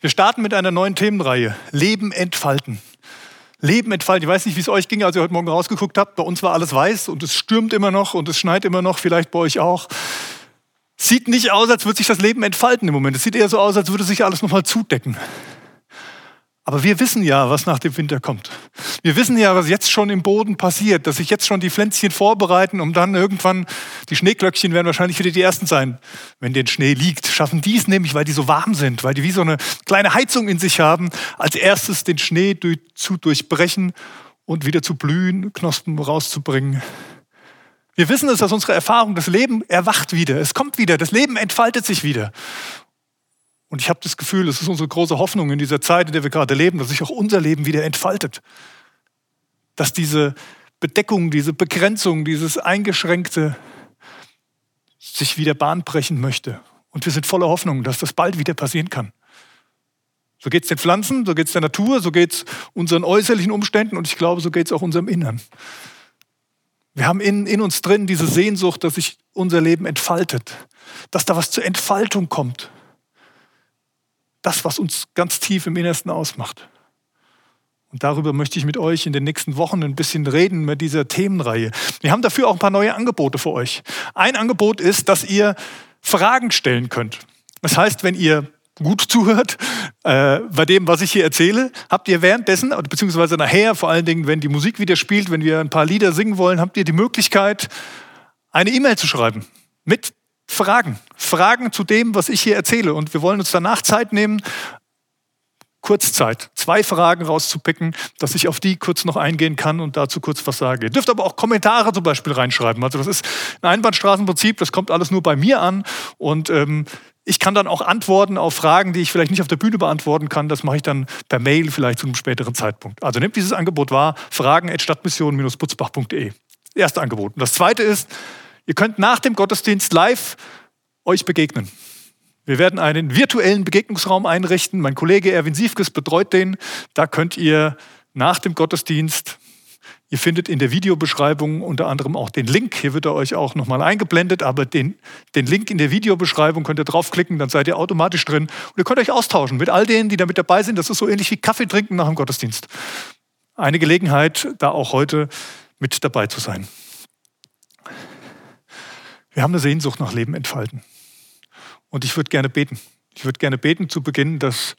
Wir starten mit einer neuen Themenreihe. Leben entfalten. Leben entfalten. Ich weiß nicht, wie es euch ging, als ihr heute Morgen rausgeguckt habt. Bei uns war alles weiß und es stürmt immer noch und es schneit immer noch, vielleicht bei euch auch. Sieht nicht aus, als würde sich das Leben entfalten im Moment. Es sieht eher so aus, als würde sich alles nochmal zudecken. Aber wir wissen ja, was nach dem Winter kommt. Wir wissen ja, was jetzt schon im Boden passiert, dass sich jetzt schon die Pflänzchen vorbereiten, um dann irgendwann, die Schneeglöckchen werden wahrscheinlich wieder die ersten sein, wenn der Schnee liegt. Schaffen die es nämlich, weil die so warm sind, weil die wie so eine kleine Heizung in sich haben, als erstes den Schnee zu durchbrechen und wieder zu blühen, Knospen rauszubringen. Wir wissen es aus unserer Erfahrung, das Leben erwacht wieder, es kommt wieder, das Leben entfaltet sich wieder. Und ich habe das Gefühl, es ist unsere große Hoffnung in dieser Zeit, in der wir gerade leben, dass sich auch unser Leben wieder entfaltet. Dass diese Bedeckung, diese Begrenzung, dieses Eingeschränkte sich wieder Bahn brechen möchte. Und wir sind voller Hoffnung, dass das bald wieder passieren kann. So geht es den Pflanzen, so geht es der Natur, so geht es unseren äußerlichen Umständen und ich glaube, so geht es auch unserem Innern. Wir haben in, in uns drin diese Sehnsucht, dass sich unser Leben entfaltet, dass da was zur Entfaltung kommt das, was uns ganz tief im Innersten ausmacht. Und darüber möchte ich mit euch in den nächsten Wochen ein bisschen reden mit dieser Themenreihe. Wir haben dafür auch ein paar neue Angebote für euch. Ein Angebot ist, dass ihr Fragen stellen könnt. Das heißt, wenn ihr gut zuhört äh, bei dem, was ich hier erzähle, habt ihr währenddessen, beziehungsweise nachher, vor allen Dingen, wenn die Musik wieder spielt, wenn wir ein paar Lieder singen wollen, habt ihr die Möglichkeit, eine E-Mail zu schreiben mit Fragen. Fragen zu dem, was ich hier erzähle. Und wir wollen uns danach Zeit nehmen, Kurzzeit, zwei Fragen rauszupicken, dass ich auf die kurz noch eingehen kann und dazu kurz was sage. Ihr dürft aber auch Kommentare zum Beispiel reinschreiben. Also das ist ein Einbahnstraßenprinzip, das kommt alles nur bei mir an und ähm, ich kann dann auch antworten auf Fragen, die ich vielleicht nicht auf der Bühne beantworten kann. Das mache ich dann per Mail vielleicht zu einem späteren Zeitpunkt. Also nehmt dieses Angebot wahr, fragen at stadtmission-butzbach.de. Erste Angebot. Und das zweite ist, Ihr könnt nach dem Gottesdienst live euch begegnen. Wir werden einen virtuellen Begegnungsraum einrichten. Mein Kollege Erwin Siefkes betreut den. Da könnt ihr nach dem Gottesdienst, ihr findet in der Videobeschreibung unter anderem auch den Link. Hier wird er euch auch nochmal eingeblendet, aber den, den Link in der Videobeschreibung könnt ihr draufklicken, dann seid ihr automatisch drin. Und ihr könnt euch austauschen mit all denen, die da mit dabei sind. Das ist so ähnlich wie Kaffee trinken nach dem Gottesdienst. Eine Gelegenheit, da auch heute mit dabei zu sein. Wir haben eine Sehnsucht nach Leben entfalten. Und ich würde gerne beten. Ich würde gerne beten zu Beginn, dass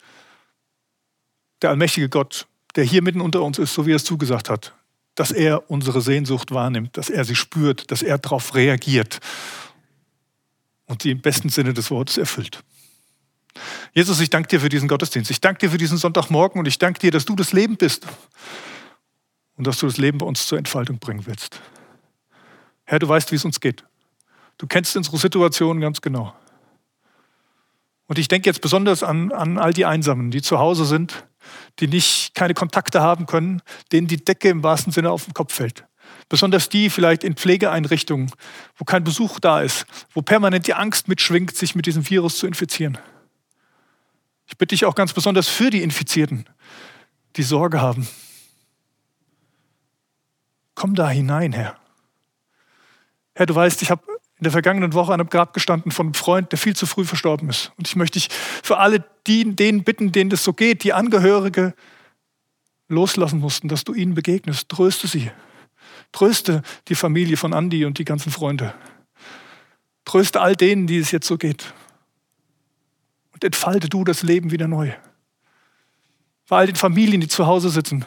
der allmächtige Gott, der hier mitten unter uns ist, so wie er es zugesagt hat, dass er unsere Sehnsucht wahrnimmt, dass er sie spürt, dass er darauf reagiert und sie im besten Sinne des Wortes erfüllt. Jesus, ich danke dir für diesen Gottesdienst. Ich danke dir für diesen Sonntagmorgen und ich danke dir, dass du das Leben bist und dass du das Leben bei uns zur Entfaltung bringen willst. Herr, du weißt, wie es uns geht. Du kennst unsere Situation ganz genau. Und ich denke jetzt besonders an, an all die Einsamen, die zu Hause sind, die nicht keine Kontakte haben können, denen die Decke im wahrsten Sinne auf den Kopf fällt. Besonders die vielleicht in Pflegeeinrichtungen, wo kein Besuch da ist, wo permanent die Angst mitschwingt, sich mit diesem Virus zu infizieren. Ich bitte dich auch ganz besonders für die Infizierten, die Sorge haben. Komm da hinein, Herr. Herr, du weißt, ich habe in der vergangenen Woche an einem Grab gestanden von einem Freund, der viel zu früh verstorben ist. Und ich möchte dich für alle die, denen bitten, denen das so geht, die Angehörige loslassen mussten, dass du ihnen begegnest. Tröste sie. Tröste die Familie von Andi und die ganzen Freunde. Tröste all denen, die es jetzt so geht. Und entfalte du das Leben wieder neu. Bei all den Familien, die zu Hause sitzen,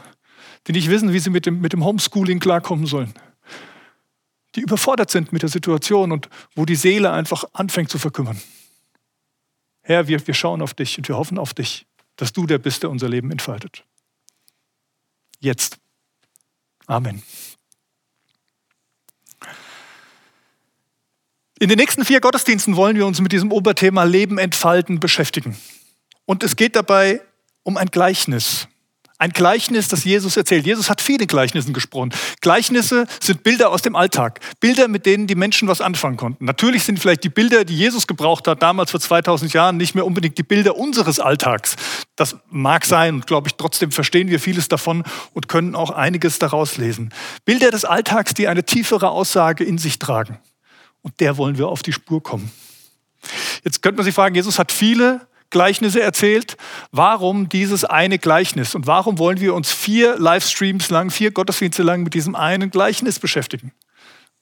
die nicht wissen, wie sie mit dem, mit dem Homeschooling klarkommen sollen die überfordert sind mit der Situation und wo die Seele einfach anfängt zu verkümmern. Herr, wir, wir schauen auf dich und wir hoffen auf dich, dass du der bist, der unser Leben entfaltet. Jetzt. Amen. In den nächsten vier Gottesdiensten wollen wir uns mit diesem Oberthema Leben entfalten beschäftigen. Und es geht dabei um ein Gleichnis. Ein Gleichnis, das Jesus erzählt. Jesus hat viele Gleichnissen gesprochen. Gleichnisse sind Bilder aus dem Alltag. Bilder, mit denen die Menschen was anfangen konnten. Natürlich sind vielleicht die Bilder, die Jesus gebraucht hat, damals vor 2000 Jahren, nicht mehr unbedingt die Bilder unseres Alltags. Das mag sein und glaube ich, trotzdem verstehen wir vieles davon und können auch einiges daraus lesen. Bilder des Alltags, die eine tiefere Aussage in sich tragen. Und der wollen wir auf die Spur kommen. Jetzt könnte man sich fragen, Jesus hat viele Gleichnisse erzählt. Warum dieses eine Gleichnis? Und warum wollen wir uns vier Livestreams lang, vier Gottesdienste lang mit diesem einen Gleichnis beschäftigen?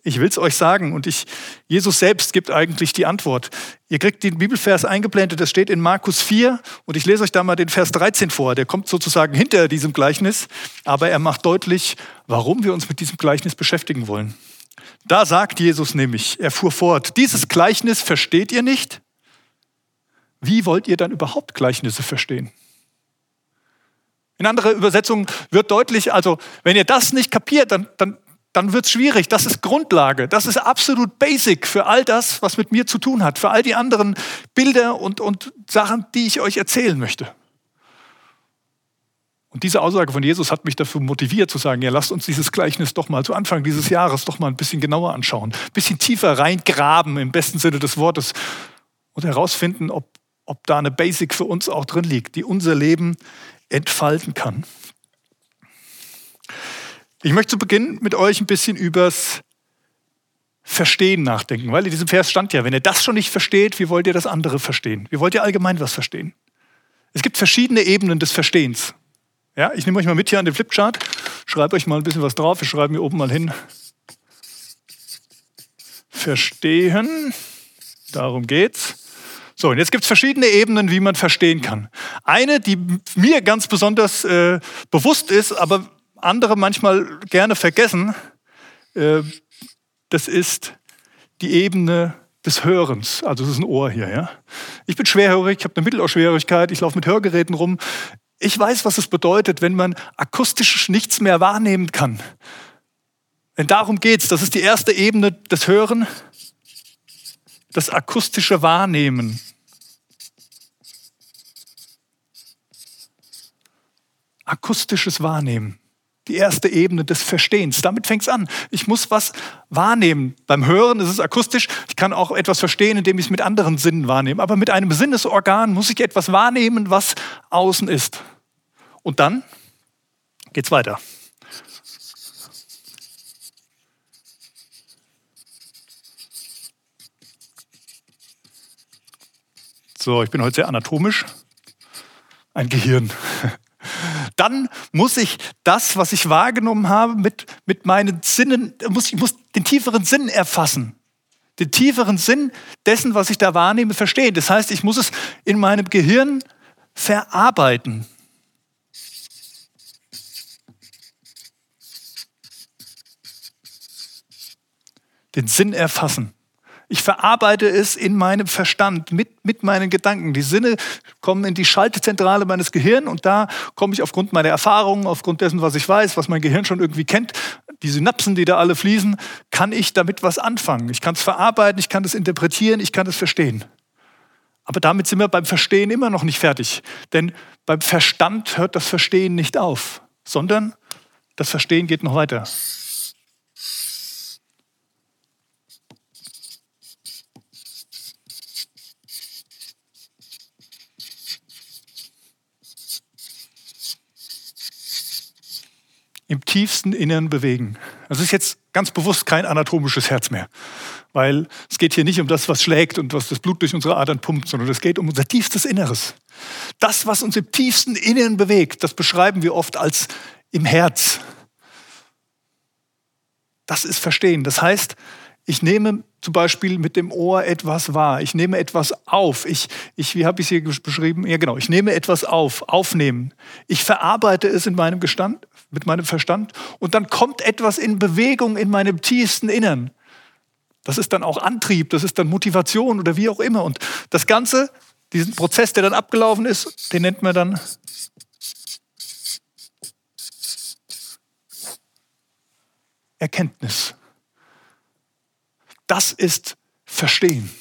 Ich will es euch sagen und ich, Jesus selbst gibt eigentlich die Antwort. Ihr kriegt den Bibelvers eingeblendet, das steht in Markus 4 und ich lese euch da mal den Vers 13 vor. Der kommt sozusagen hinter diesem Gleichnis, aber er macht deutlich, warum wir uns mit diesem Gleichnis beschäftigen wollen. Da sagt Jesus nämlich, er fuhr fort, dieses Gleichnis versteht ihr nicht? Wie wollt ihr dann überhaupt Gleichnisse verstehen? In anderer Übersetzung wird deutlich, also wenn ihr das nicht kapiert, dann, dann, dann wird es schwierig. Das ist Grundlage. Das ist absolut basic für all das, was mit mir zu tun hat. Für all die anderen Bilder und, und Sachen, die ich euch erzählen möchte. Und diese Aussage von Jesus hat mich dafür motiviert zu sagen, ja, lasst uns dieses Gleichnis doch mal zu Anfang dieses Jahres doch mal ein bisschen genauer anschauen. Ein bisschen tiefer reingraben im besten Sinne des Wortes und herausfinden, ob, ob da eine Basic für uns auch drin liegt, die unser Leben entfalten kann. Ich möchte zu Beginn mit euch ein bisschen übers Verstehen nachdenken, weil in diesem Vers stand ja, wenn ihr das schon nicht versteht, wie wollt ihr das andere verstehen? Wie wollt ihr allgemein was verstehen? Es gibt verschiedene Ebenen des Verstehens. Ja, ich nehme euch mal mit hier an den Flipchart, schreibe euch mal ein bisschen was drauf. Wir schreiben hier oben mal hin. Verstehen. Darum geht's. So, und jetzt gibt es verschiedene Ebenen, wie man verstehen kann. Eine, die mir ganz besonders äh, bewusst ist, aber andere manchmal gerne vergessen, äh, das ist die Ebene des Hörens. Also das ist ein Ohr hier. Ja? Ich bin schwerhörig, ich habe eine Mittelohrschwierigkeit, ich laufe mit Hörgeräten rum. Ich weiß, was es bedeutet, wenn man akustisch nichts mehr wahrnehmen kann. Denn darum geht es. Das ist die erste Ebene des Hören, das akustische Wahrnehmen. Akustisches Wahrnehmen die erste Ebene des Verstehens. Damit fängt es an. Ich muss was wahrnehmen. Beim Hören ist es akustisch. Ich kann auch etwas verstehen, indem ich es mit anderen Sinnen wahrnehme. Aber mit einem Sinnesorgan muss ich etwas wahrnehmen, was außen ist. Und dann geht es weiter. So, ich bin heute sehr anatomisch. Ein Gehirn. dann muss ich das, was ich wahrgenommen habe, mit, mit meinen Sinnen, muss, ich muss den tieferen Sinn erfassen. Den tieferen Sinn dessen, was ich da wahrnehme, verstehen. Das heißt, ich muss es in meinem Gehirn verarbeiten. Den Sinn erfassen. Ich verarbeite es in meinem Verstand, mit, mit meinen Gedanken. Die Sinne kommen in die Schaltezentrale meines Gehirns und da komme ich aufgrund meiner Erfahrungen, aufgrund dessen, was ich weiß, was mein Gehirn schon irgendwie kennt, die Synapsen, die da alle fließen, kann ich damit was anfangen. Ich kann es verarbeiten, ich kann es interpretieren, ich kann es verstehen. Aber damit sind wir beim Verstehen immer noch nicht fertig. Denn beim Verstand hört das Verstehen nicht auf, sondern das Verstehen geht noch weiter. Im tiefsten Innern bewegen. Das ist jetzt ganz bewusst kein anatomisches Herz mehr, weil es geht hier nicht um das, was schlägt und was das Blut durch unsere Adern pumpt, sondern es geht um unser tiefstes Inneres. Das, was uns im tiefsten Innern bewegt, das beschreiben wir oft als im Herz. Das ist Verstehen. Das heißt, ich nehme zum Beispiel mit dem Ohr etwas wahr. Ich nehme etwas auf. Ich, ich wie habe ich es hier beschrieben? Ja, genau. Ich nehme etwas auf, aufnehmen. Ich verarbeite es in meinem Gestand, mit meinem Verstand und dann kommt etwas in Bewegung in meinem tiefsten Innern. Das ist dann auch Antrieb, das ist dann Motivation oder wie auch immer. Und das Ganze, diesen Prozess, der dann abgelaufen ist, den nennt man dann Erkenntnis. Das ist Verstehen.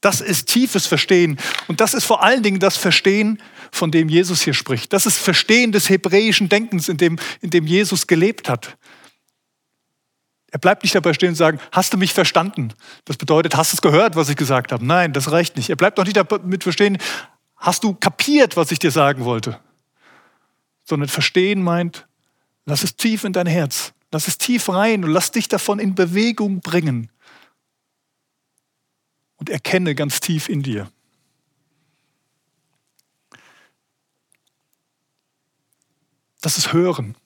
Das ist tiefes Verstehen. Und das ist vor allen Dingen das Verstehen, von dem Jesus hier spricht. Das ist Verstehen des hebräischen Denkens, in dem, in dem Jesus gelebt hat. Er bleibt nicht dabei stehen und sagen, hast du mich verstanden? Das bedeutet, hast du es gehört, was ich gesagt habe? Nein, das reicht nicht. Er bleibt auch nicht damit verstehen, hast du kapiert, was ich dir sagen wollte? Sondern verstehen meint, lass es tief in dein Herz. Lass es tief rein und lass dich davon in Bewegung bringen und erkenne ganz tief in dir. Das ist Hören.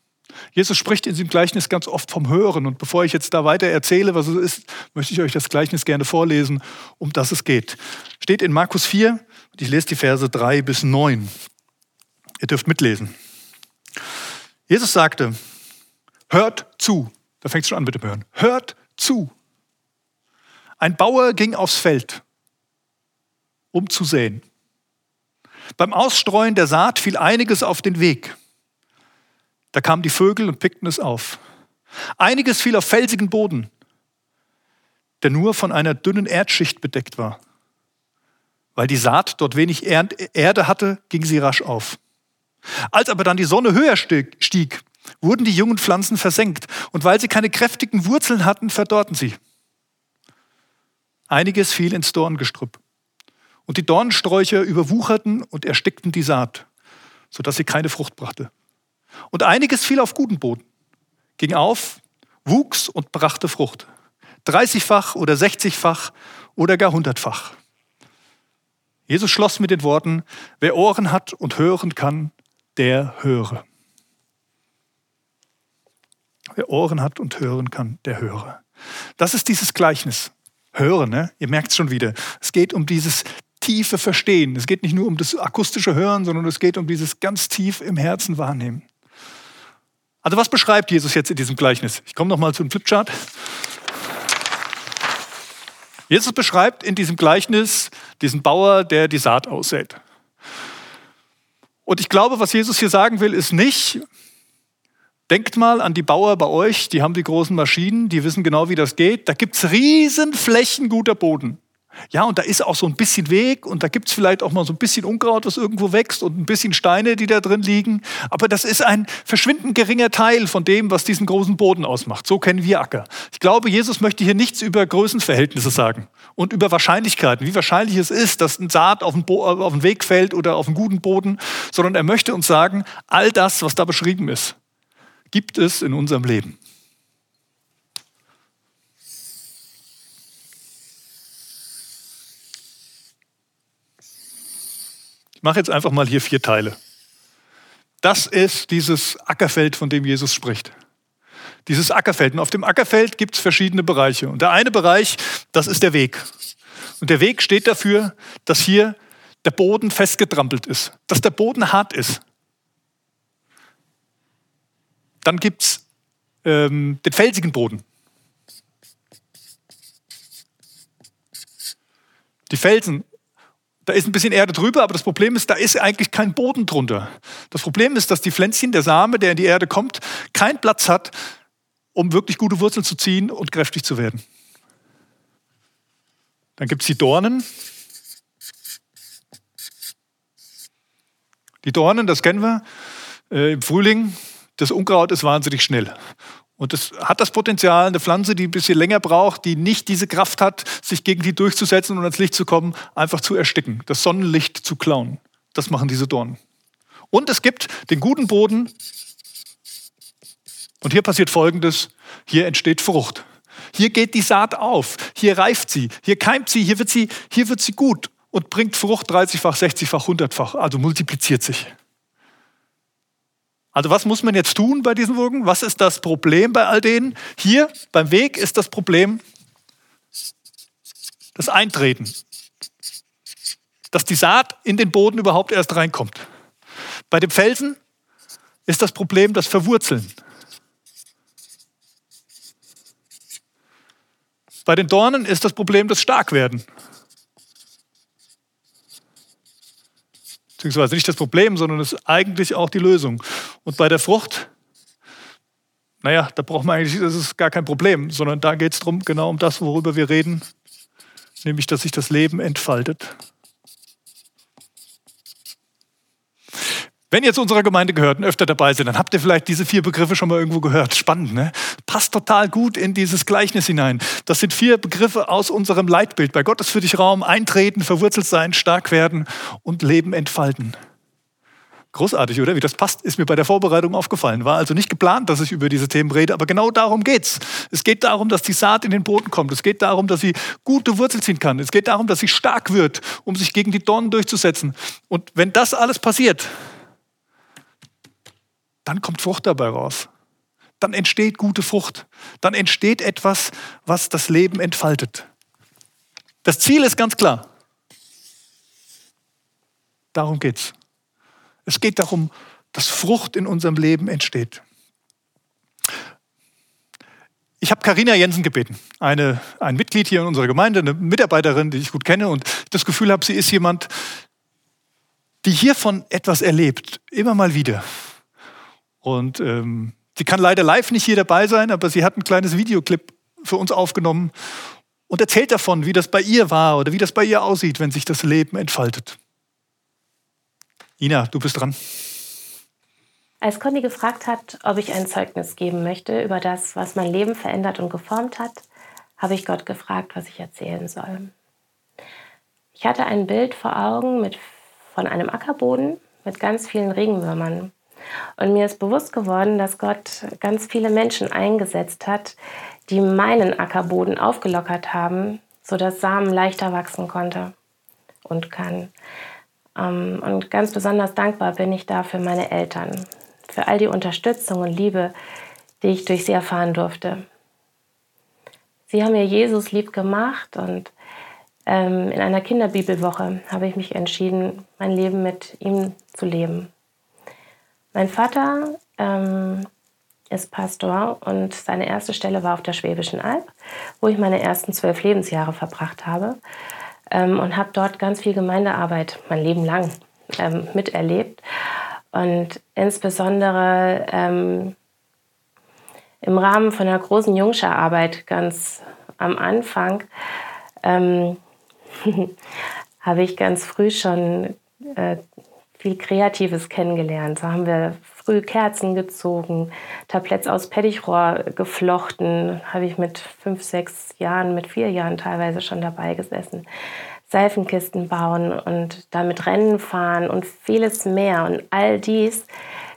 Jesus spricht in diesem Gleichnis ganz oft vom Hören. Und bevor ich jetzt da weiter erzähle, was es ist, möchte ich euch das Gleichnis gerne vorlesen, um das es geht. Steht in Markus 4, ich lese die Verse 3 bis 9. Ihr dürft mitlesen. Jesus sagte, hört zu. Da fängt es schon an mit dem Hören. Hört zu. Ein Bauer ging aufs Feld, um zu säen. Beim Ausstreuen der Saat fiel einiges auf den Weg. Da kamen die Vögel und pickten es auf. Einiges fiel auf felsigen Boden, der nur von einer dünnen Erdschicht bedeckt war. Weil die Saat dort wenig Erde hatte, ging sie rasch auf. Als aber dann die Sonne höher stieg, wurden die jungen Pflanzen versenkt, und weil sie keine kräftigen Wurzeln hatten, verdorrten sie. Einiges fiel ins Dorngestrüpp, und die Dornensträucher überwucherten und erstickten die Saat, sodass sie keine Frucht brachte. Und einiges fiel auf guten Boden, ging auf, wuchs und brachte Frucht. 30-fach oder 60-fach oder gar hundertfach. Jesus schloss mit den Worten, wer Ohren hat und hören kann, der höre. Wer Ohren hat und hören kann, der höre. Das ist dieses Gleichnis. Hören, ne? ihr merkt es schon wieder. Es geht um dieses tiefe Verstehen. Es geht nicht nur um das akustische Hören, sondern es geht um dieses ganz tief im Herzen wahrnehmen. Also was beschreibt Jesus jetzt in diesem Gleichnis? Ich komme nochmal zum Flipchart. Jesus beschreibt in diesem Gleichnis diesen Bauer, der die Saat aussät. Und ich glaube, was Jesus hier sagen will, ist nicht, denkt mal an die Bauer bei euch, die haben die großen Maschinen, die wissen genau, wie das geht. Da gibt es riesen Flächen guter Boden. Ja, und da ist auch so ein bisschen Weg und da gibt es vielleicht auch mal so ein bisschen Unkraut, was irgendwo wächst und ein bisschen Steine, die da drin liegen. Aber das ist ein verschwindend geringer Teil von dem, was diesen großen Boden ausmacht. So kennen wir Acker. Ich glaube, Jesus möchte hier nichts über Größenverhältnisse sagen und über Wahrscheinlichkeiten, wie wahrscheinlich es ist, dass ein Saat auf den, Bo auf den Weg fällt oder auf einen guten Boden, sondern er möchte uns sagen, all das, was da beschrieben ist, gibt es in unserem Leben. mache jetzt einfach mal hier vier Teile. Das ist dieses Ackerfeld, von dem Jesus spricht. Dieses Ackerfeld. Und auf dem Ackerfeld gibt es verschiedene Bereiche. Und der eine Bereich, das ist der Weg. Und der Weg steht dafür, dass hier der Boden festgetrampelt ist, dass der Boden hart ist. Dann gibt es ähm, den felsigen Boden. Die Felsen da ist ein bisschen Erde drüber, aber das Problem ist, da ist eigentlich kein Boden drunter. Das Problem ist, dass die Pflänzchen, der Same, der in die Erde kommt, keinen Platz hat, um wirklich gute Wurzeln zu ziehen und kräftig zu werden. Dann gibt es die Dornen. Die Dornen, das kennen wir äh, im Frühling. Das Unkraut ist wahnsinnig schnell. Und das hat das Potenzial, eine Pflanze, die ein bisschen länger braucht, die nicht diese Kraft hat, sich gegen die durchzusetzen und ans Licht zu kommen, einfach zu ersticken, das Sonnenlicht zu klauen. Das machen diese Dornen. Und es gibt den guten Boden. Und hier passiert Folgendes. Hier entsteht Frucht. Hier geht die Saat auf. Hier reift sie. Hier keimt sie. Hier wird sie, hier wird sie gut und bringt Frucht 30-fach, 60-fach, 100-fach. Also multipliziert sich. Also was muss man jetzt tun bei diesen Wogen? Was ist das Problem bei all denen? Hier beim Weg ist das Problem das Eintreten. Dass die Saat in den Boden überhaupt erst reinkommt. Bei dem Felsen ist das Problem das Verwurzeln. Bei den Dornen ist das Problem das Starkwerden. Beziehungsweise nicht das Problem, sondern es ist eigentlich auch die Lösung. Und bei der Frucht, naja, da braucht man eigentlich, das ist gar kein Problem, sondern da geht es darum, genau um das, worüber wir reden, nämlich, dass sich das Leben entfaltet. Wenn ihr zu unserer Gemeinde gehört und öfter dabei seid, dann habt ihr vielleicht diese vier Begriffe schon mal irgendwo gehört. Spannend, ne? Passt total gut in dieses Gleichnis hinein. Das sind vier Begriffe aus unserem Leitbild. Bei Gott ist für dich Raum, eintreten, verwurzelt sein, stark werden und Leben entfalten. Großartig, oder? Wie das passt, ist mir bei der Vorbereitung aufgefallen. War also nicht geplant, dass ich über diese Themen rede, aber genau darum geht's. Es geht darum, dass die Saat in den Boden kommt. Es geht darum, dass sie gute Wurzel ziehen kann. Es geht darum, dass sie stark wird, um sich gegen die Dornen durchzusetzen. Und wenn das alles passiert, dann kommt Frucht dabei raus. Dann entsteht gute Frucht. Dann entsteht etwas, was das Leben entfaltet. Das Ziel ist ganz klar. Darum geht's. Es geht darum, dass Frucht in unserem Leben entsteht. Ich habe Karina Jensen gebeten, eine, ein Mitglied hier in unserer Gemeinde, eine Mitarbeiterin, die ich gut kenne und das Gefühl habe, sie ist jemand, die hiervon etwas erlebt, immer mal wieder. Und ähm, sie kann leider live nicht hier dabei sein, aber sie hat ein kleines Videoclip für uns aufgenommen und erzählt davon, wie das bei ihr war oder wie das bei ihr aussieht, wenn sich das Leben entfaltet. Ina, du bist dran. Als Conny gefragt hat, ob ich ein Zeugnis geben möchte über das, was mein Leben verändert und geformt hat, habe ich Gott gefragt, was ich erzählen soll. Ich hatte ein Bild vor Augen mit, von einem Ackerboden mit ganz vielen Regenwürmern. Und mir ist bewusst geworden, dass Gott ganz viele Menschen eingesetzt hat, die meinen Ackerboden aufgelockert haben, sodass Samen leichter wachsen konnte und kann. Ähm, und ganz besonders dankbar bin ich da für meine Eltern, für all die Unterstützung und Liebe, die ich durch sie erfahren durfte. Sie haben mir Jesus lieb gemacht und ähm, in einer Kinderbibelwoche habe ich mich entschieden, mein Leben mit ihm zu leben. Mein Vater ähm, ist Pastor und seine erste Stelle war auf der Schwäbischen Alb, wo ich meine ersten zwölf Lebensjahre verbracht habe ähm, und habe dort ganz viel Gemeindearbeit mein Leben lang ähm, miterlebt. Und insbesondere ähm, im Rahmen von einer großen Jungscherarbeit ganz am Anfang ähm, habe ich ganz früh schon äh, viel Kreatives kennengelernt. So haben wir früh Kerzen gezogen, Tabletts aus Pettichrohr geflochten, habe ich mit fünf, sechs Jahren, mit vier Jahren teilweise schon dabei gesessen. Seifenkisten bauen und damit Rennen fahren und vieles mehr. Und all dies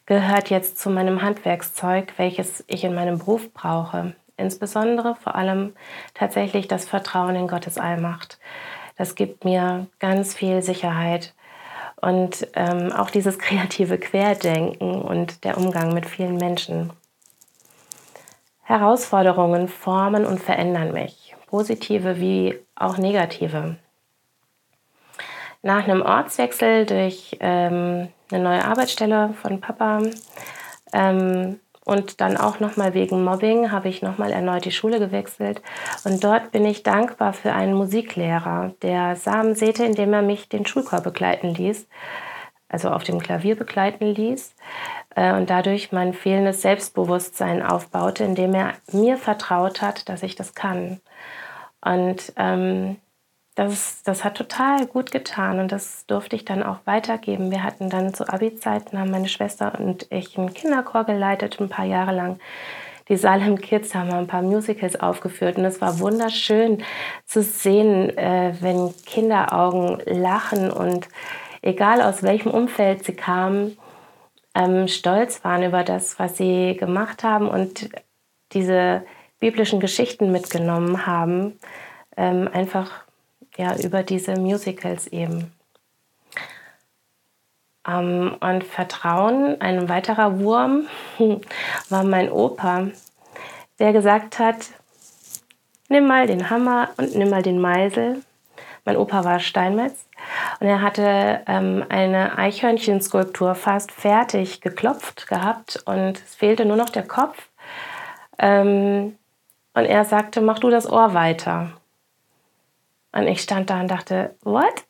gehört jetzt zu meinem Handwerkszeug, welches ich in meinem Beruf brauche. Insbesondere vor allem tatsächlich das Vertrauen in Gottes Allmacht. Das gibt mir ganz viel Sicherheit und ähm, auch dieses kreative Querdenken und der Umgang mit vielen Menschen. Herausforderungen formen und verändern mich, positive wie auch negative. Nach einem Ortswechsel durch ähm, eine neue Arbeitsstelle von Papa ähm, und dann auch nochmal wegen Mobbing habe ich nochmal erneut die Schule gewechselt. Und dort bin ich dankbar für einen Musiklehrer, der Samen säte, indem er mich den Schulchor begleiten ließ, also auf dem Klavier begleiten ließ. Äh, und dadurch mein fehlendes Selbstbewusstsein aufbaute, indem er mir vertraut hat, dass ich das kann. Und ähm, das, das hat total gut getan und das durfte ich dann auch weitergeben. Wir hatten dann zu Abi-Zeiten, haben meine Schwester und ich einen Kinderchor geleitet, ein paar Jahre lang. Die Salem Kids haben ein paar Musicals aufgeführt und es war wunderschön zu sehen, äh, wenn Kinderaugen lachen und egal aus welchem Umfeld sie kamen, ähm, stolz waren über das, was sie gemacht haben und diese biblischen Geschichten mitgenommen haben. Ähm, einfach ja, über diese Musicals eben. Ähm, und Vertrauen, ein weiterer Wurm, war mein Opa, der gesagt hat, nimm mal den Hammer und nimm mal den Meisel. Mein Opa war Steinmetz und er hatte ähm, eine Eichhörnchenskulptur fast fertig geklopft gehabt und es fehlte nur noch der Kopf. Ähm, und er sagte, mach du das Ohr weiter. Und ich stand da und dachte, what?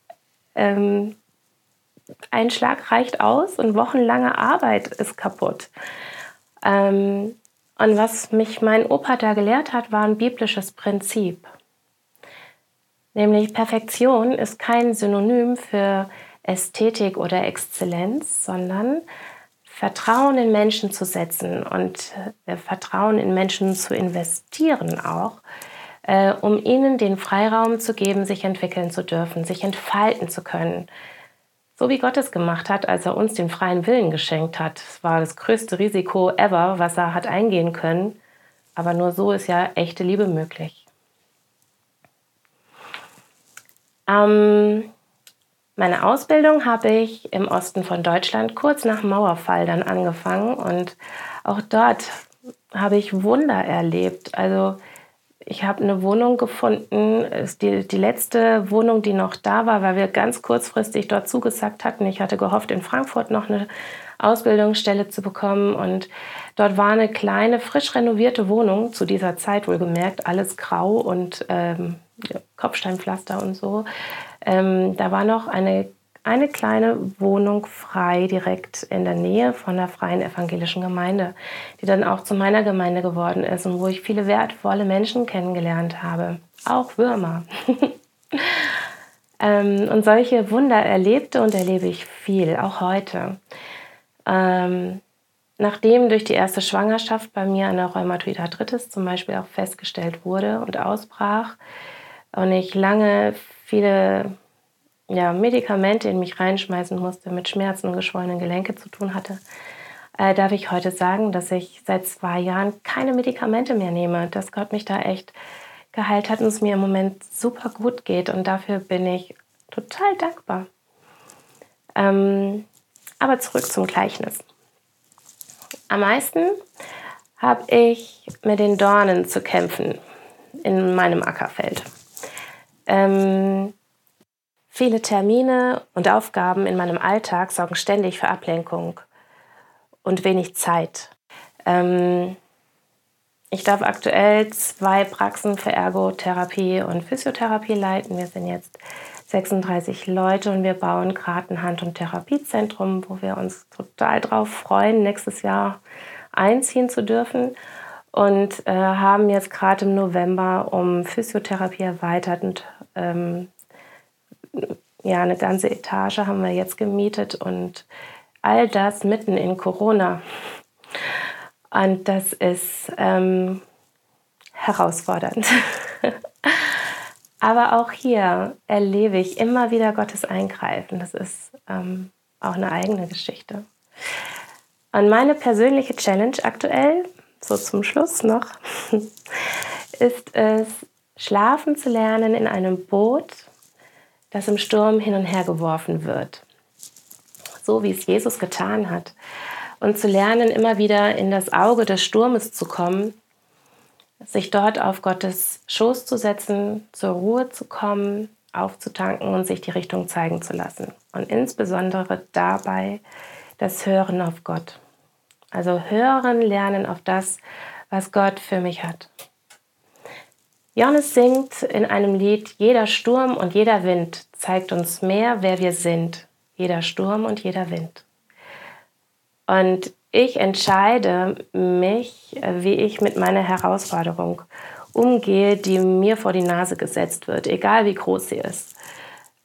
Ähm, ein Schlag reicht aus und wochenlange Arbeit ist kaputt. Ähm, und was mich mein Opa da gelehrt hat, war ein biblisches Prinzip. Nämlich Perfektion ist kein Synonym für Ästhetik oder Exzellenz, sondern Vertrauen in Menschen zu setzen und äh, Vertrauen in Menschen zu investieren auch, äh, um ihnen den Freiraum zu geben, sich entwickeln zu dürfen, sich entfalten zu können. So wie Gott es gemacht hat, als er uns den freien Willen geschenkt hat. Es war das größte Risiko ever, was er hat eingehen können. Aber nur so ist ja echte Liebe möglich. Ähm, Meine Ausbildung habe ich im Osten von Deutschland kurz nach Mauerfall dann angefangen und auch dort habe ich Wunder erlebt. Also ich habe eine Wohnung gefunden, ist die, die letzte Wohnung, die noch da war, weil wir ganz kurzfristig dort zugesagt hatten. Ich hatte gehofft, in Frankfurt noch eine Ausbildungsstelle zu bekommen und dort war eine kleine, frisch renovierte Wohnung, zu dieser Zeit wohlgemerkt, alles grau und ähm, Kopfsteinpflaster und so. Ähm, da war noch eine, eine kleine Wohnung frei direkt in der Nähe von der Freien Evangelischen Gemeinde, die dann auch zu meiner Gemeinde geworden ist und wo ich viele wertvolle Menschen kennengelernt habe. Auch Würmer. ähm, und solche Wunder erlebte und erlebe ich viel, auch heute. Ähm, nachdem durch die erste Schwangerschaft bei mir eine Rheumatoid Arthritis zum Beispiel auch festgestellt wurde und ausbrach und ich lange viele ja, Medikamente in mich reinschmeißen musste, mit Schmerzen und geschwollenen Gelenke zu tun hatte, äh, darf ich heute sagen, dass ich seit zwei Jahren keine Medikamente mehr nehme, dass Gott mich da echt geheilt hat und es mir im Moment super gut geht und dafür bin ich total dankbar. Ähm, aber zurück zum Gleichnis. Am meisten habe ich mit den Dornen zu kämpfen in meinem Ackerfeld. Ähm, viele Termine und Aufgaben in meinem Alltag sorgen ständig für Ablenkung und wenig Zeit. Ähm, ich darf aktuell zwei Praxen für Ergotherapie und Physiotherapie leiten. Wir sind jetzt 36 Leute und wir bauen gerade ein Hand- und Therapiezentrum, wo wir uns total drauf freuen, nächstes Jahr einziehen zu dürfen und äh, haben jetzt gerade im November um Physiotherapie erweitert und ähm, ja, eine ganze Etage haben wir jetzt gemietet und all das mitten in Corona. Und das ist ähm, herausfordernd. Aber auch hier erlebe ich immer wieder Gottes Eingreifen. Das ist ähm, auch eine eigene Geschichte. Und meine persönliche Challenge aktuell, so zum Schluss noch, ist es, schlafen zu lernen in einem Boot, das im Sturm hin und her geworfen wird. So wie es Jesus getan hat. Und zu lernen, immer wieder in das Auge des Sturmes zu kommen sich dort auf Gottes Schoß zu setzen, zur Ruhe zu kommen, aufzutanken und sich die Richtung zeigen zu lassen. Und insbesondere dabei das Hören auf Gott. Also hören, lernen auf das, was Gott für mich hat. Johannes singt in einem Lied, jeder Sturm und jeder Wind zeigt uns mehr, wer wir sind. Jeder Sturm und jeder Wind. Und ich entscheide mich, wie ich mit meiner Herausforderung umgehe, die mir vor die Nase gesetzt wird, egal wie groß sie ist.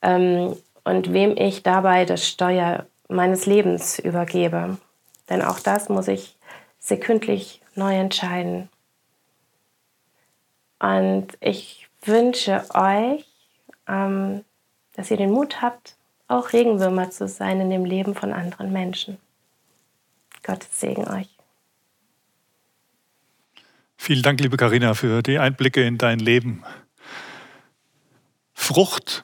Ähm, und wem ich dabei das Steuer meines Lebens übergebe. Denn auch das muss ich sekündlich neu entscheiden. Und ich wünsche euch, ähm, dass ihr den Mut habt, auch Regenwürmer zu sein in dem Leben von anderen Menschen. Gottes Segen euch. Vielen Dank, liebe Karina, für die Einblicke in dein Leben. Frucht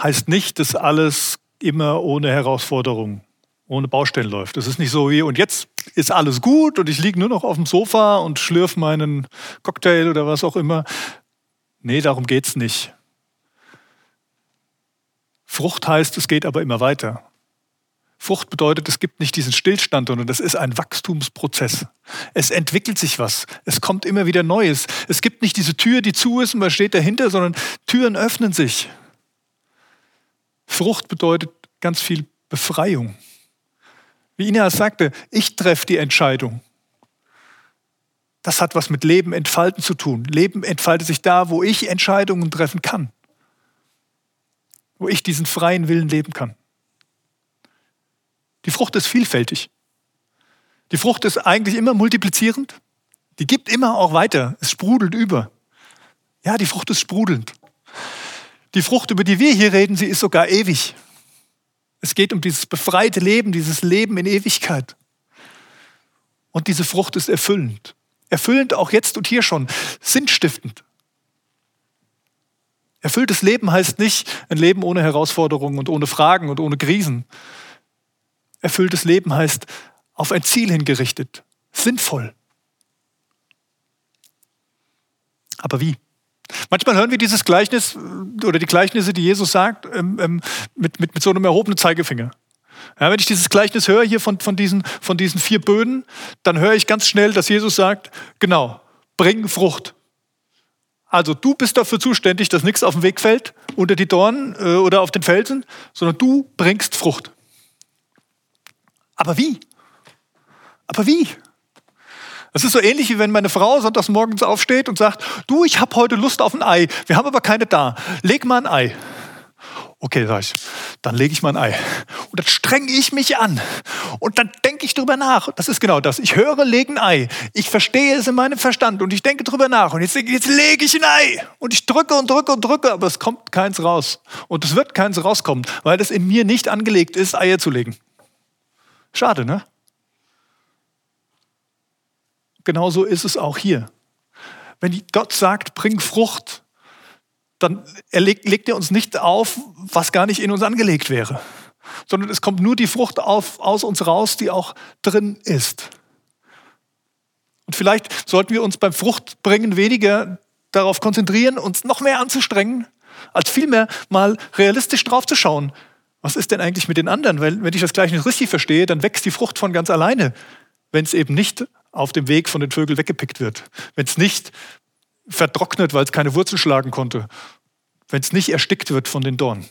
heißt nicht, dass alles immer ohne Herausforderung, ohne Baustellen läuft. Das ist nicht so wie, und jetzt ist alles gut und ich liege nur noch auf dem Sofa und schlürfe meinen Cocktail oder was auch immer. Nee, darum geht es nicht. Frucht heißt, es geht aber immer weiter. Frucht bedeutet, es gibt nicht diesen Stillstand, sondern das ist ein Wachstumsprozess. Es entwickelt sich was. Es kommt immer wieder Neues. Es gibt nicht diese Tür, die zu ist und man steht dahinter, sondern Türen öffnen sich. Frucht bedeutet ganz viel Befreiung. Wie Ina sagte, ich treffe die Entscheidung. Das hat was mit Leben entfalten zu tun. Leben entfaltet sich da, wo ich Entscheidungen treffen kann. Wo ich diesen freien Willen leben kann. Die Frucht ist vielfältig. Die Frucht ist eigentlich immer multiplizierend. Die gibt immer auch weiter. Es sprudelt über. Ja, die Frucht ist sprudelnd. Die Frucht, über die wir hier reden, sie ist sogar ewig. Es geht um dieses befreite Leben, dieses Leben in Ewigkeit. Und diese Frucht ist erfüllend. Erfüllend auch jetzt und hier schon, sinnstiftend. Erfülltes Leben heißt nicht ein Leben ohne Herausforderungen und ohne Fragen und ohne Krisen. Erfülltes Leben heißt auf ein Ziel hingerichtet, sinnvoll. Aber wie? Manchmal hören wir dieses Gleichnis oder die Gleichnisse, die Jesus sagt, ähm, ähm, mit, mit, mit so einem erhobenen Zeigefinger. Ja, wenn ich dieses Gleichnis höre hier von, von, diesen, von diesen vier Böden, dann höre ich ganz schnell, dass Jesus sagt, genau, bring Frucht. Also du bist dafür zuständig, dass nichts auf den Weg fällt, unter die Dornen äh, oder auf den Felsen, sondern du bringst Frucht. Aber wie? Aber wie? Das ist so ähnlich, wie wenn meine Frau sonntags morgens aufsteht und sagt, du, ich habe heute Lust auf ein Ei, wir haben aber keine da, leg mal ein Ei. Okay, sag ich, dann lege ich mal ein Ei. Und dann strenge ich mich an. Und dann denke ich drüber nach. Das ist genau das. Ich höre, lege ein Ei. Ich verstehe es in meinem Verstand und ich denke drüber nach. Und jetzt, jetzt lege ich ein Ei. Und ich drücke und drücke und drücke, aber es kommt keins raus. Und es wird keins rauskommen, weil es in mir nicht angelegt ist, Eier zu legen. Schade, ne? Genauso ist es auch hier. Wenn Gott sagt, bring Frucht, dann legt, legt er uns nicht auf, was gar nicht in uns angelegt wäre, sondern es kommt nur die Frucht auf, aus uns raus, die auch drin ist. Und vielleicht sollten wir uns beim Fruchtbringen weniger darauf konzentrieren, uns noch mehr anzustrengen, als vielmehr mal realistisch draufzuschauen. Was ist denn eigentlich mit den anderen? Weil, wenn ich das gleich nicht richtig verstehe, dann wächst die Frucht von ganz alleine, wenn es eben nicht auf dem Weg von den Vögeln weggepickt wird. Wenn es nicht vertrocknet, weil es keine Wurzel schlagen konnte. Wenn es nicht erstickt wird von den Dornen.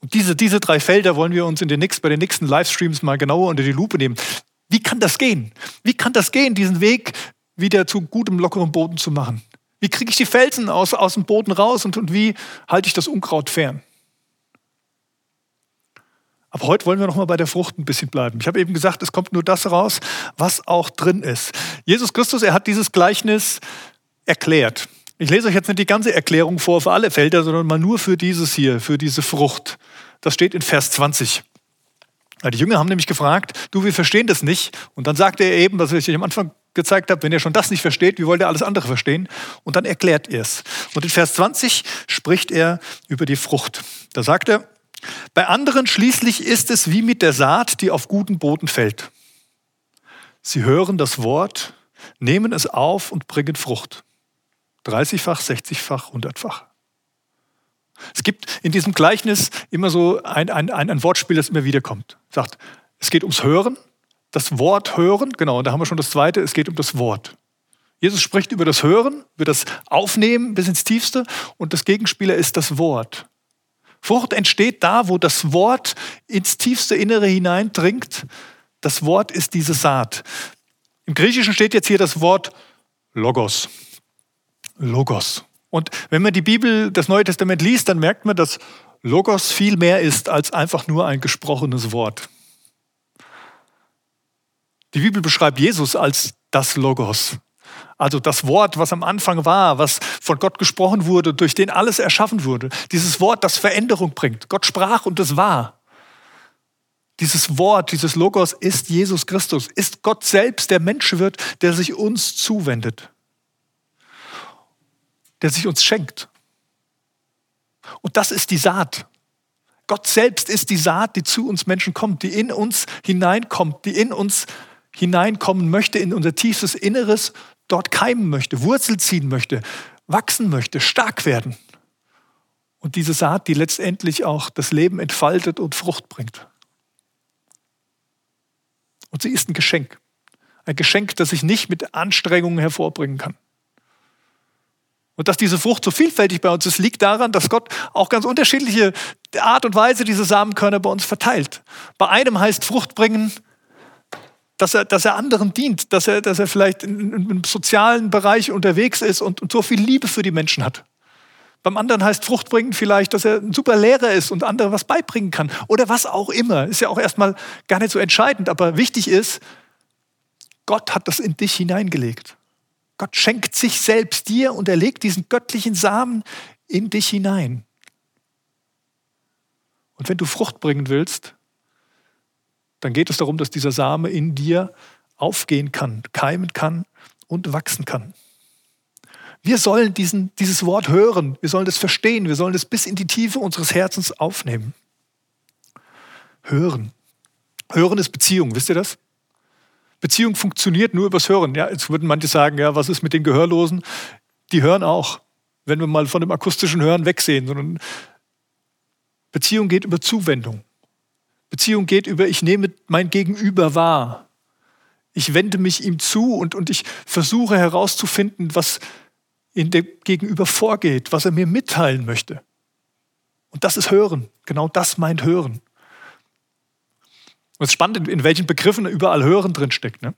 Und diese, diese drei Felder wollen wir uns in den nächsten, bei den nächsten Livestreams mal genauer unter die Lupe nehmen. Wie kann das gehen? Wie kann das gehen, diesen Weg wieder zu gutem, lockerem Boden zu machen? Wie kriege ich die Felsen aus, aus dem Boden raus und, und wie halte ich das Unkraut fern? Aber heute wollen wir noch mal bei der Frucht ein bisschen bleiben. Ich habe eben gesagt, es kommt nur das raus, was auch drin ist. Jesus Christus, er hat dieses Gleichnis erklärt. Ich lese euch jetzt nicht die ganze Erklärung vor für alle Felder, sondern mal nur für dieses hier, für diese Frucht. Das steht in Vers 20. Die Jünger haben nämlich gefragt, du, wir verstehen das nicht. Und dann sagte er eben, was ich euch am Anfang gezeigt habe, wenn ihr schon das nicht versteht, wie wollt ihr alles andere verstehen? Und dann erklärt er es. Und in Vers 20 spricht er über die Frucht. Da sagt er, bei anderen schließlich ist es wie mit der Saat, die auf guten Boden fällt. Sie hören das Wort, nehmen es auf und bringen Frucht. 30-fach, 60-fach, 100-fach. Es gibt in diesem Gleichnis immer so ein, ein, ein Wortspiel, das immer wieder kommt. Sagt, es geht ums Hören, das Wort hören, genau, und da haben wir schon das zweite, es geht um das Wort. Jesus spricht über das Hören, über das Aufnehmen bis ins Tiefste und das Gegenspieler ist das Wort. Frucht entsteht da, wo das Wort ins tiefste Innere hineindringt. Das Wort ist diese Saat. Im Griechischen steht jetzt hier das Wort Logos. Logos. Und wenn man die Bibel, das Neue Testament liest, dann merkt man, dass Logos viel mehr ist als einfach nur ein gesprochenes Wort. Die Bibel beschreibt Jesus als das Logos, also das Wort, was am Anfang war, was von Gott gesprochen wurde, durch den alles erschaffen wurde. Dieses Wort, das Veränderung bringt. Gott sprach und es war. Dieses Wort, dieses Logos ist Jesus Christus, ist Gott selbst, der Mensch wird, der sich uns zuwendet, der sich uns schenkt. Und das ist die Saat. Gott selbst ist die Saat, die zu uns Menschen kommt, die in uns hineinkommt, die in uns hineinkommen möchte, in unser tiefstes Inneres dort keimen möchte, Wurzel ziehen möchte, wachsen möchte, stark werden. Und diese Saat, die letztendlich auch das Leben entfaltet und Frucht bringt. Und sie ist ein Geschenk. Ein Geschenk, das ich nicht mit Anstrengungen hervorbringen kann. Und dass diese Frucht so vielfältig bei uns ist, liegt daran, dass Gott auch ganz unterschiedliche Art und Weise diese Samenkörner bei uns verteilt. Bei einem heißt Frucht bringen, dass er, dass er anderen dient, dass er, dass er vielleicht im sozialen Bereich unterwegs ist und, und so viel Liebe für die Menschen hat. Beim anderen heißt Frucht bringen vielleicht, dass er ein super Lehrer ist und anderen was beibringen kann. Oder was auch immer. Ist ja auch erstmal gar nicht so entscheidend. Aber wichtig ist, Gott hat das in dich hineingelegt. Gott schenkt sich selbst dir und er legt diesen göttlichen Samen in dich hinein. Und wenn du Frucht bringen willst, dann geht es darum, dass dieser Same in dir aufgehen kann, keimen kann und wachsen kann. Wir sollen diesen, dieses Wort hören, wir sollen es verstehen, wir sollen es bis in die Tiefe unseres Herzens aufnehmen. Hören. Hören ist Beziehung, wisst ihr das? Beziehung funktioniert nur übers Hören. Ja, jetzt würden manche sagen, ja, was ist mit den Gehörlosen? Die hören auch, wenn wir mal von dem akustischen Hören wegsehen, sondern Beziehung geht über Zuwendung. Beziehung geht über, ich nehme mein Gegenüber wahr. Ich wende mich ihm zu und, und ich versuche herauszufinden, was in dem Gegenüber vorgeht, was er mir mitteilen möchte. Und das ist Hören. Genau das meint Hören. Und es ist spannend, in welchen Begriffen überall Hören drinsteckt. Ne?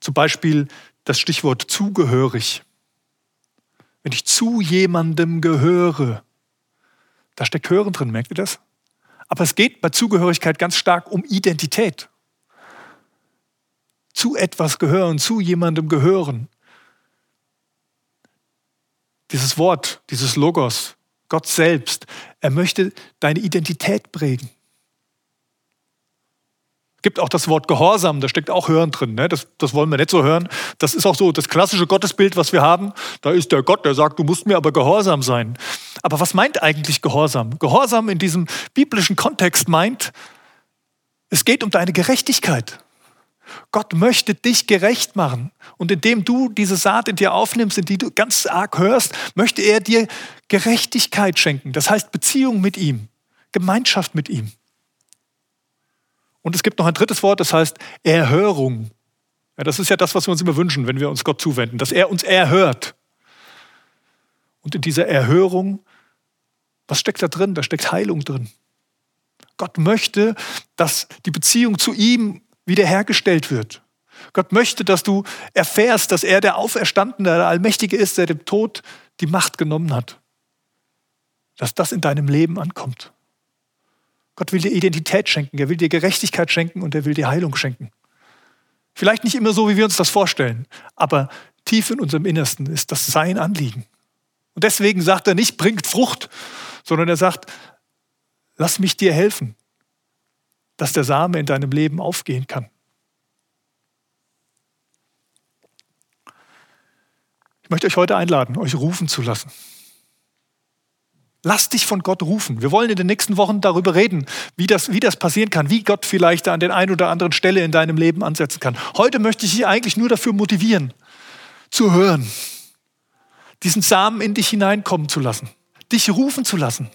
Zum Beispiel das Stichwort zugehörig. Wenn ich zu jemandem gehöre, da steckt Hören drin, merkt ihr das? Aber es geht bei Zugehörigkeit ganz stark um Identität. Zu etwas gehören, zu jemandem gehören. Dieses Wort, dieses Logos, Gott selbst, er möchte deine Identität prägen gibt auch das Wort Gehorsam, da steckt auch Hören drin. Ne? Das, das wollen wir nicht so hören. Das ist auch so das klassische Gottesbild, was wir haben. Da ist der Gott, der sagt, du musst mir aber gehorsam sein. Aber was meint eigentlich Gehorsam? Gehorsam in diesem biblischen Kontext meint, es geht um deine Gerechtigkeit. Gott möchte dich gerecht machen. Und indem du diese Saat in dir aufnimmst, in die du ganz arg hörst, möchte er dir Gerechtigkeit schenken. Das heißt Beziehung mit ihm, Gemeinschaft mit ihm. Und es gibt noch ein drittes Wort, das heißt Erhörung. Ja, das ist ja das, was wir uns immer wünschen, wenn wir uns Gott zuwenden, dass er uns erhört. Und in dieser Erhörung, was steckt da drin? Da steckt Heilung drin. Gott möchte, dass die Beziehung zu ihm wiederhergestellt wird. Gott möchte, dass du erfährst, dass er der Auferstandene, der Allmächtige ist, der dem Tod die Macht genommen hat. Dass das in deinem Leben ankommt. Gott will dir Identität schenken, er will dir Gerechtigkeit schenken und er will dir Heilung schenken. Vielleicht nicht immer so, wie wir uns das vorstellen, aber tief in unserem Innersten ist das sein Anliegen. Und deswegen sagt er nicht, bringt Frucht, sondern er sagt, lass mich dir helfen, dass der Same in deinem Leben aufgehen kann. Ich möchte euch heute einladen, euch rufen zu lassen. Lass dich von Gott rufen. Wir wollen in den nächsten Wochen darüber reden, wie das, wie das passieren kann, wie Gott vielleicht an den einen oder anderen Stelle in deinem Leben ansetzen kann. Heute möchte ich dich eigentlich nur dafür motivieren, zu hören, diesen Samen in dich hineinkommen zu lassen, dich rufen zu lassen.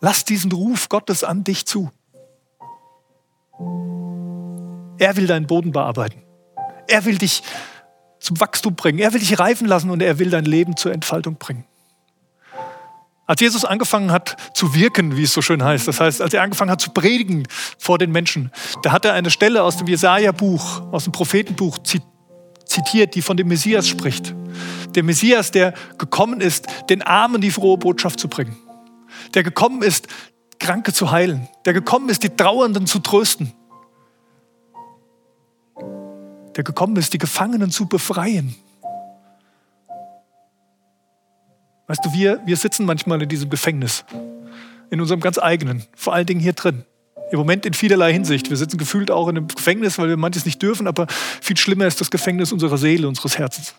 Lass diesen Ruf Gottes an dich zu. Er will deinen Boden bearbeiten. Er will dich zum Wachstum bringen. Er will dich reifen lassen und er will dein Leben zur Entfaltung bringen. Als Jesus angefangen hat zu wirken, wie es so schön heißt, das heißt, als er angefangen hat zu predigen vor den Menschen, da hat er eine Stelle aus dem Jesaja-Buch, aus dem Prophetenbuch zitiert, die von dem Messias spricht. Der Messias, der gekommen ist, den Armen die frohe Botschaft zu bringen. Der gekommen ist, Kranke zu heilen. Der gekommen ist, die Trauernden zu trösten. Der gekommen ist, die Gefangenen zu befreien. Weißt du, wir, wir sitzen manchmal in diesem Gefängnis, in unserem ganz eigenen, vor allen Dingen hier drin. Im Moment in vielerlei Hinsicht. Wir sitzen gefühlt auch in einem Gefängnis, weil wir manches nicht dürfen, aber viel schlimmer ist das Gefängnis unserer Seele, unseres Herzens.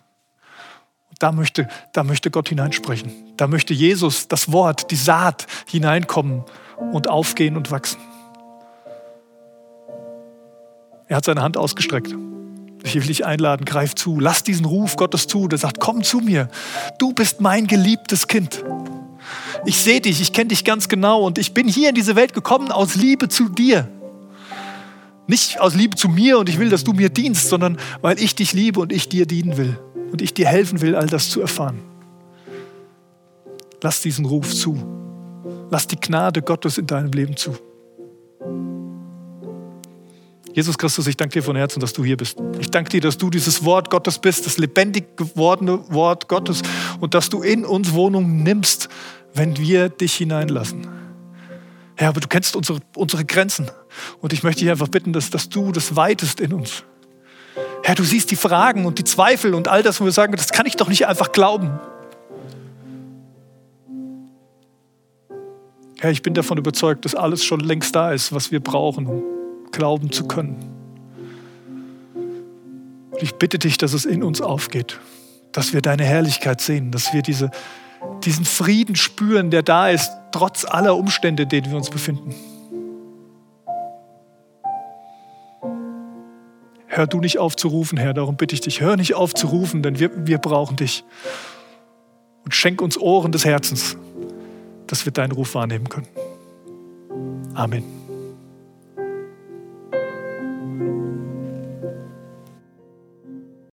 Und da möchte, da möchte Gott hineinsprechen. Da möchte Jesus, das Wort, die Saat hineinkommen und aufgehen und wachsen. Er hat seine Hand ausgestreckt. Ich will dich einladen, greif zu, lass diesen Ruf Gottes zu, der sagt, komm zu mir, du bist mein geliebtes Kind. Ich sehe dich, ich kenne dich ganz genau und ich bin hier in diese Welt gekommen aus Liebe zu dir. Nicht aus Liebe zu mir und ich will, dass du mir dienst, sondern weil ich dich liebe und ich dir dienen will und ich dir helfen will, all das zu erfahren. Lass diesen Ruf zu. Lass die Gnade Gottes in deinem Leben zu. Jesus Christus, ich danke dir von Herzen, dass du hier bist. Ich danke dir, dass du dieses Wort Gottes bist, das lebendig gewordene Wort Gottes und dass du in uns Wohnung nimmst, wenn wir dich hineinlassen. Herr, aber du kennst unsere, unsere Grenzen und ich möchte dich einfach bitten, dass, dass du das weitest in uns. Herr, du siehst die Fragen und die Zweifel und all das, wo wir sagen, das kann ich doch nicht einfach glauben. Herr, ich bin davon überzeugt, dass alles schon längst da ist, was wir brauchen, glauben zu können. Und ich bitte dich, dass es in uns aufgeht, dass wir deine Herrlichkeit sehen, dass wir diese, diesen Frieden spüren, der da ist, trotz aller Umstände, in denen wir uns befinden. Hör du nicht auf zu rufen, Herr, darum bitte ich dich, hör nicht auf zu rufen, denn wir, wir brauchen dich. Und schenk uns Ohren des Herzens, dass wir deinen Ruf wahrnehmen können. Amen.